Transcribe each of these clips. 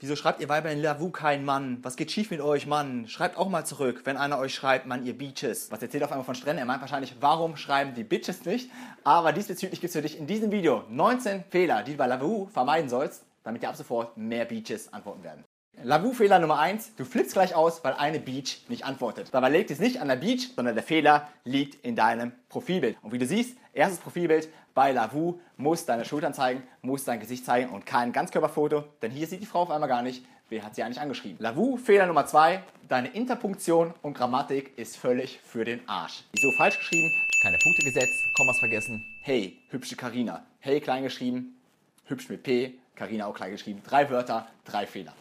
Wieso schreibt ihr Weiber in Lavu kein Mann? Was geht schief mit euch, Mann? Schreibt auch mal zurück, wenn einer euch schreibt, Mann, ihr Beaches. Was erzählt auf einmal von Stränden? Er meint wahrscheinlich, warum schreiben die Bitches nicht? Aber diesbezüglich gibt es für dich in diesem Video 19 Fehler, die du bei Lavu vermeiden sollst, damit dir ab sofort mehr Beaches antworten werden. Lavu-Fehler Nummer 1, du flippst gleich aus, weil eine Beach nicht antwortet. Dabei liegt es nicht an der Beach, sondern der Fehler liegt in deinem Profilbild. Und wie du siehst, erstes Profilbild bei Lavu muss deine Schultern zeigen, muss dein Gesicht zeigen und kein Ganzkörperfoto, denn hier sieht die Frau auf einmal gar nicht, wer hat sie eigentlich angeschrieben. Lavu-Fehler Nummer 2, deine Interpunktion und Grammatik ist völlig für den Arsch. Wieso falsch geschrieben? Keine Punkte gesetzt, Kommas vergessen. Hey, hübsche Karina. Hey, klein geschrieben, hübsch mit P, Karina auch klein geschrieben. Drei Wörter, drei Fehler.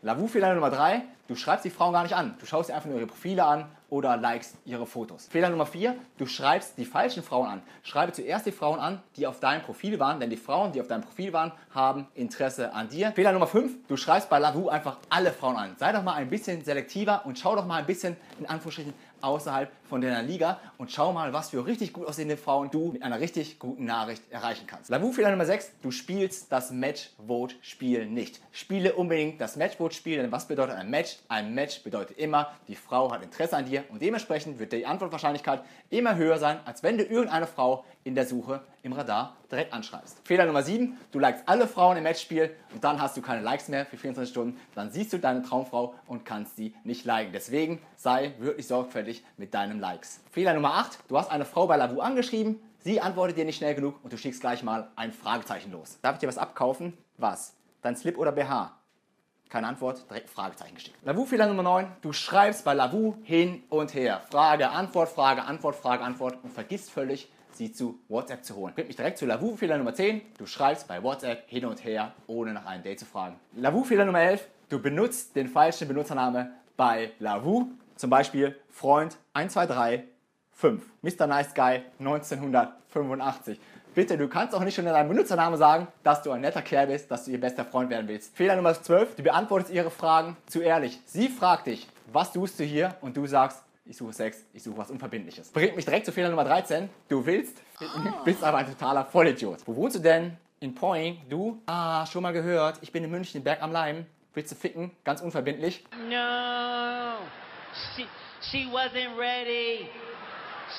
Lavu-Fehler Nummer 3, du schreibst die Frauen gar nicht an. Du schaust dir einfach nur ihre Profile an oder likest ihre Fotos. Fehler Nummer 4, du schreibst die falschen Frauen an. Schreibe zuerst die Frauen an, die auf deinem Profil waren, denn die Frauen, die auf deinem Profil waren, haben Interesse an dir. Fehler Nummer 5, du schreibst bei Lavu einfach alle Frauen an. Sei doch mal ein bisschen selektiver und schau doch mal ein bisschen in Anführungsstrichen außerhalb von deiner Liga und schau mal, was für richtig gut aussehende Frauen du mit einer richtig guten Nachricht erreichen kannst. Lavu-Fehler Nummer 6, du spielst das Match-Vote-Spiel nicht. Spiele unbedingt das Match-Vote-Spiel, denn was bedeutet ein Match? Ein Match bedeutet immer, die Frau hat Interesse an dir und dementsprechend wird die Antwortwahrscheinlichkeit immer höher sein, als wenn du irgendeine Frau in der Suche im Radar direkt anschreibst. Fehler Nummer 7, du likest alle Frauen im Matchspiel und dann hast du keine Likes mehr für 24 Stunden, dann siehst du deine Traumfrau und kannst sie nicht liken. Deswegen sei wirklich sorgfältig mit deinen Likes. Fehler Nummer 8, du hast eine Frau bei Lavu angeschrieben, sie antwortet dir nicht schnell genug und du schickst gleich mal ein Fragezeichen los. Darf ich dir was abkaufen? Was? Dein Slip oder BH? Keine Antwort, direkt Fragezeichen geschickt. Lavu-Fehler Nummer 9. Du schreibst bei Lavu hin und her. Frage, Antwort, Frage, Antwort, Frage, Antwort und vergisst völlig, sie zu WhatsApp zu holen. Bringt mich direkt zu Lavu-Fehler Nummer 10. Du schreibst bei WhatsApp hin und her, ohne nach einem Date zu fragen. Lavu-Fehler Nummer 11. Du benutzt den falschen Benutzername bei Lavu. Zum Beispiel Freund 1235, Mr. Nice Guy 1985. Bitte, du kannst auch nicht schon in deinem Benutzernamen sagen, dass du ein netter Kerl bist, dass du ihr bester Freund werden willst. Fehler Nummer 12, du beantwortest ihre Fragen zu ehrlich. Sie fragt dich, was suchst du hier? Und du sagst, ich suche Sex, ich suche was Unverbindliches. Bringt mich direkt zu Fehler Nummer 13. Du willst, bist aber ein totaler Vollidiot. Wo wohnst du denn? In Point. Du? Ah, schon mal gehört. Ich bin in München, Berg am Leim. Willst du ficken? Ganz unverbindlich. No, she, she wasn't ready.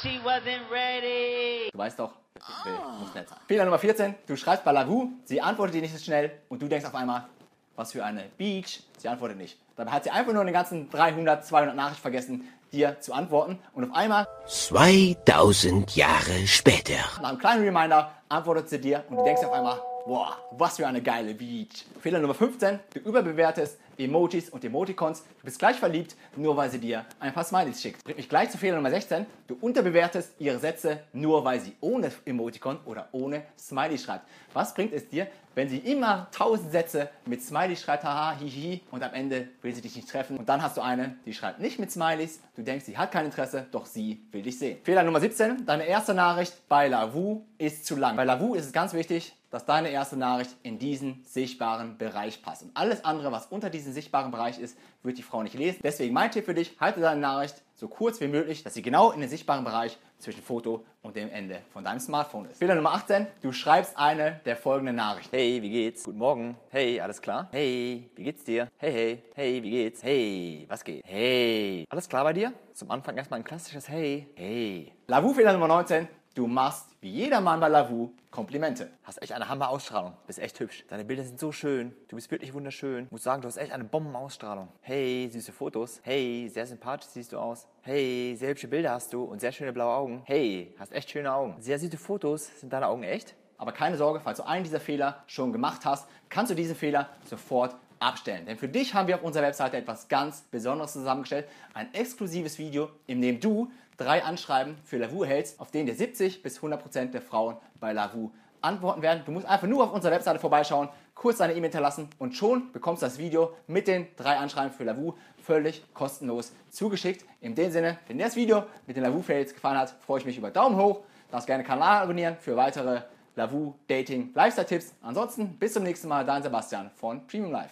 She wasn't ready. Du weißt doch, ich will, muss nett sein. Fehler Nummer 14. Du schreibst bei Lavu, sie antwortet dir nicht so schnell und du denkst auf einmal, was für eine Beach. Sie antwortet nicht. Dabei hat sie einfach nur den ganzen 300, 200 Nachrichten vergessen, dir zu antworten. Und auf einmal, 2000 Jahre später. nach einem kleinen Reminder, antwortet sie dir und du denkst auf einmal, boah, was für eine geile Beach. Fehler Nummer 15, du überbewertest Emojis und Emoticons. Du bist gleich verliebt, nur weil sie dir ein paar Smileys schickt. Bringt mich gleich zu Fehler Nummer 16, du unterbewertest ihre Sätze, nur weil sie ohne Emoticon oder ohne Smiley schreibt. Was bringt es dir, wenn sie immer tausend Sätze mit Smiley schreibt, haha, hihi, und am Ende will sie dich nicht treffen. Und dann hast du eine, die schreibt nicht mit Smileys, du denkst, sie hat kein Interesse, doch sie will dich sehen. Fehler Nummer 17, deine erste Nachricht bei Lavu ist zu lang. Bei Lavu ist es ganz wichtig, dass deine erste Nachricht in diesen sichtbaren Bereich passt. Und alles andere, was unter diesem sichtbaren Bereich ist, wird die Frau nicht lesen. Deswegen mein Tipp für dich, halte deine Nachricht so kurz wie möglich, dass sie genau in den sichtbaren Bereich zwischen Foto und dem Ende von deinem Smartphone ist. Fehler Nummer 18, du schreibst eine der folgenden Nachrichten. Hey, wie geht's? Guten Morgen. Hey, alles klar? Hey, wie geht's dir? Hey, hey, hey, wie geht's? Hey, was geht? Hey, alles klar bei dir? Zum Anfang erstmal ein klassisches Hey, hey. Lavu-Fehler Nummer 19, Du machst, wie jeder Mann bei Lavu, Komplimente. Hast echt eine Hammer-Ausstrahlung. Bist echt hübsch. Deine Bilder sind so schön. Du bist wirklich wunderschön. Muss sagen, du hast echt eine Bombenausstrahlung. Hey, süße Fotos. Hey, sehr sympathisch siehst du aus. Hey, sehr hübsche Bilder hast du und sehr schöne blaue Augen. Hey, hast echt schöne Augen. Sehr süße Fotos. Sind deine Augen echt? Aber keine Sorge, falls du einen dieser Fehler schon gemacht hast, kannst du diesen Fehler sofort abstellen. Denn für dich haben wir auf unserer Webseite etwas ganz Besonderes zusammengestellt. Ein exklusives Video, in dem du drei Anschreiben für Lavu hältst, auf denen dir 70 bis 100 Prozent der Frauen bei Lavu antworten werden. Du musst einfach nur auf unserer Webseite vorbeischauen, kurz deine E-Mail hinterlassen und schon bekommst du das Video mit den drei Anschreiben für Lavu völlig kostenlos zugeschickt. In dem Sinne, wenn dir das Video mit den Lavu-Fails gefallen hat, freue ich mich über Daumen hoch. Darfst gerne den Kanal abonnieren für weitere Lavu Dating Lifestyle Tipps. Ansonsten bis zum nächsten Mal, dein Sebastian von Premium Life.